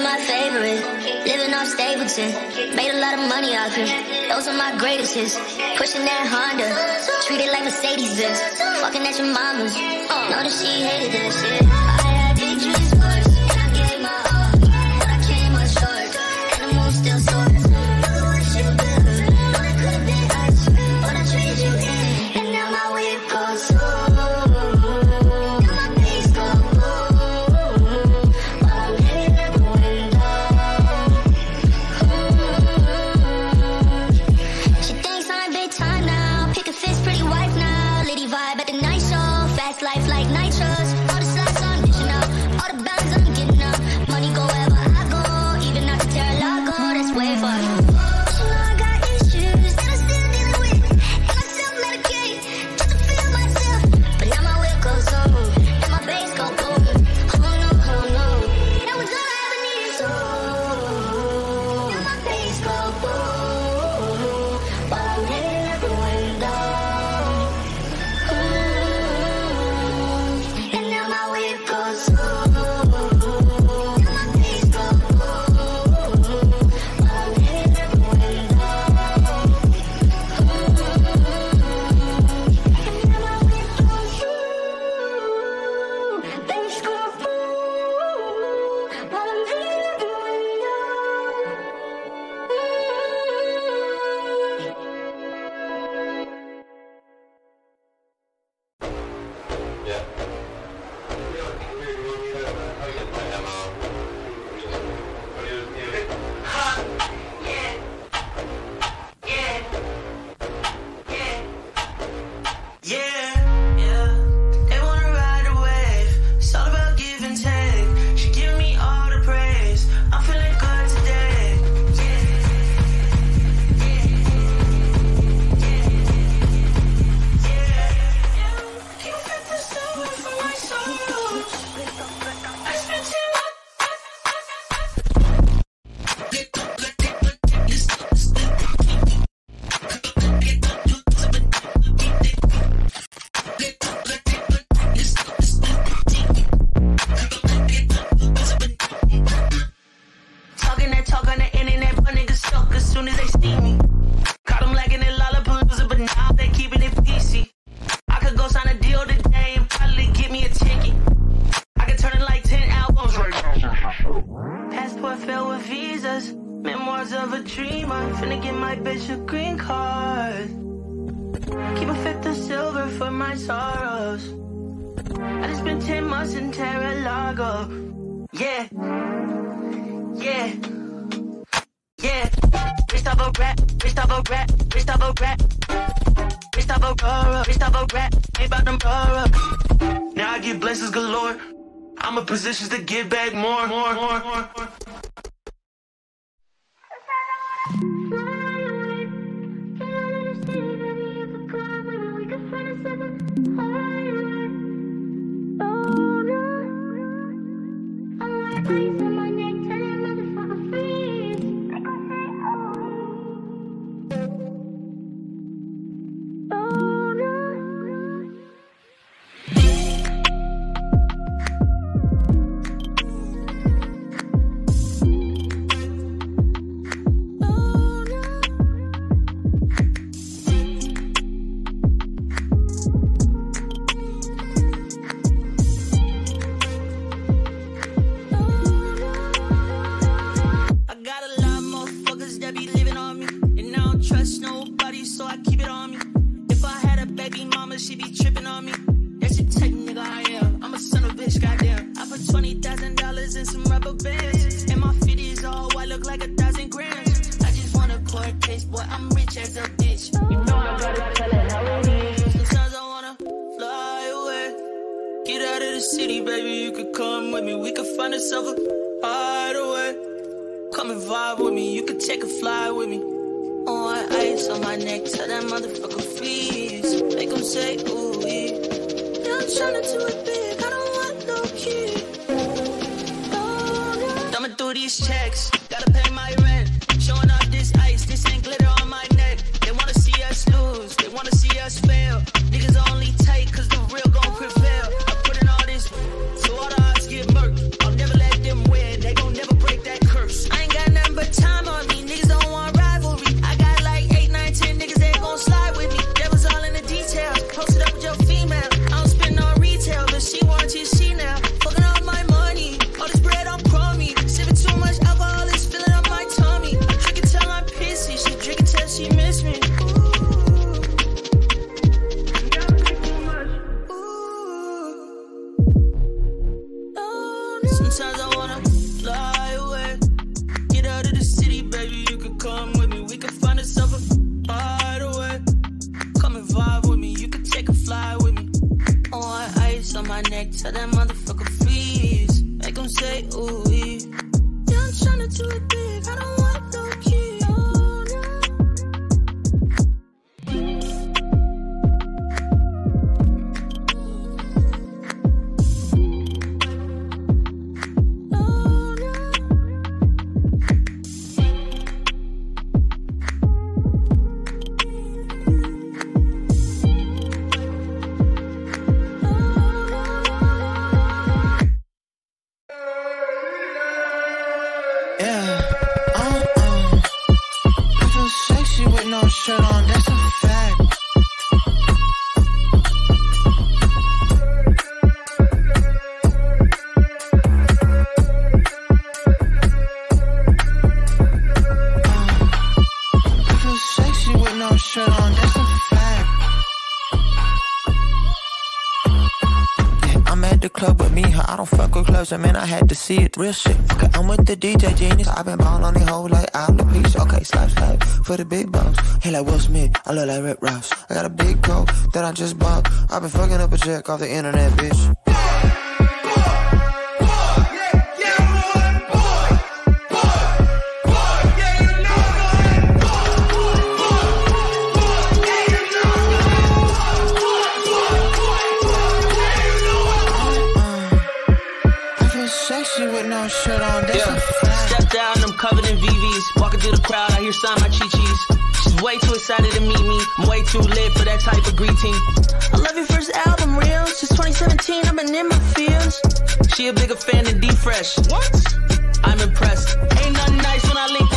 are my favorite. Living off Stapleton. Made a lot of money off it. Those are my greatest hits. Pushing that Honda. Treated like Mercedes Benz. Fucking at your mama's. Know that she hated that shit. Finna get my bitch a green card. Keep a fifth of silver for my sorrows. I just spent 10 months in Terra Lago. Yeah. Yeah. Yeah. Gustavo Rat, Gustavo Rat, Gustavo Rat. Gustavo Roro, Gustavo Rat, made by them Roro. Now I get blessings galore. I'm in positions to give back more, more, more, more. more. you could come with me, we could find ourselves a hideaway. Come and vibe with me, you could take a fly with me. On ice on my neck, tell that motherfucker freeze. Make him say, ooh, yeah. I'm trying to do it big, I don't want no key. Oh, yeah. Thumbing through these checks, gotta pay my rent. Showing off this ice, this ain't glitter on my neck. They wanna see us lose, they wanna see us fail. Niggas only take Yeah. Uh-uh. I feel sexy with no shirt on. That's the club with me, huh? I don't fuck with clubs, and man, I had to see it. Real shit. Okay, I'm with the DJ genius. I've been ballin' on the whole like alopecia. Okay, slap, slap for the big bucks. Hey, like Will Smith, I look like Rick Ross. I got a big coat that I just bought. I've been fucking up a check off the internet, bitch. excited to meet me. I'm way too lit for that type of greeting. I love your first album, real. Since 2017, I've been in my fields. She a bigger fan than D Fresh. What? I'm impressed. Ain't nothing nice when I link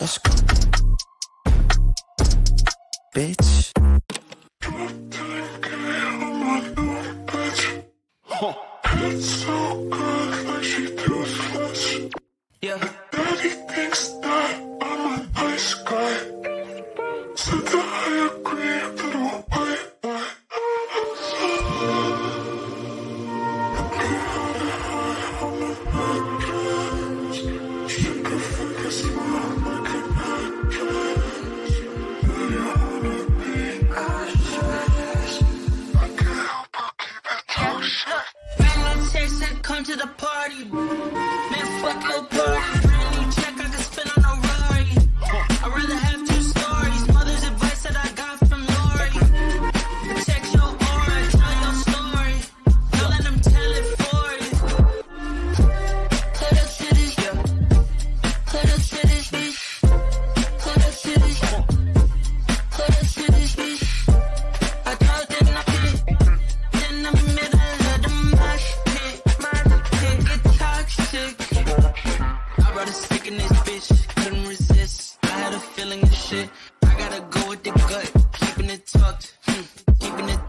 let's go. Bitch.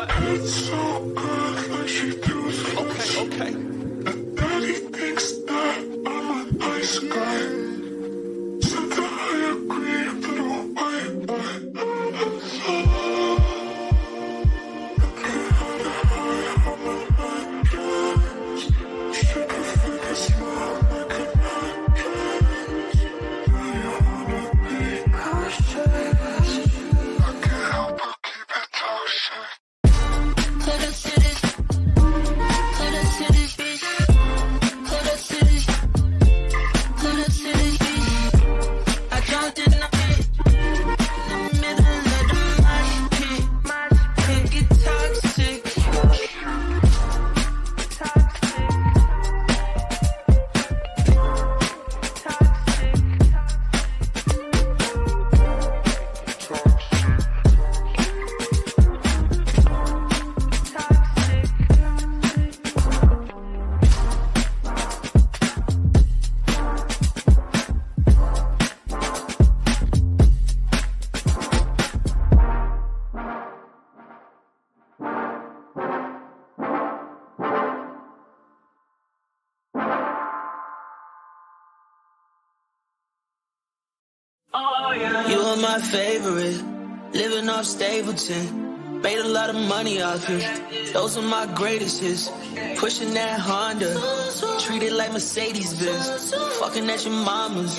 It's so good, like she does. You are my favorite, living off Stapleton. Made a lot of money off you. Those are my greatest hits. Pushing that Honda, treated like Mercedes Benz. Fucking at your mama's.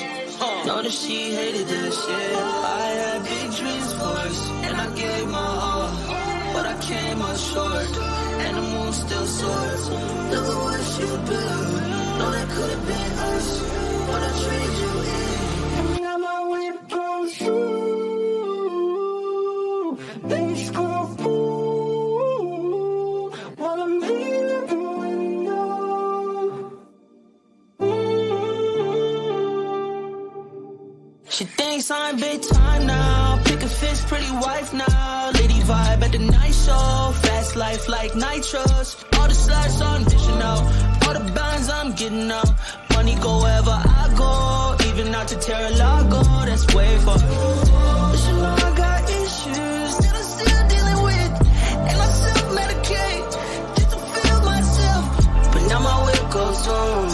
Know that she hated this shit. I had big dreams for us, and I gave my all. But I came up short, and the moon still soars. Look at what you built. No, that could have been us, but I treated you in. time, big time now. Pick a fence, pretty wife now. Lady vibe at the night show. Fast life like nitrous. All the slides I'm out. All the binds I'm getting up. Money go wherever I go. Even out to Terra Lago, that's way far. But you know I got issues that I'm still dealing with. And I self-medicate just to feel myself. But now my goes on.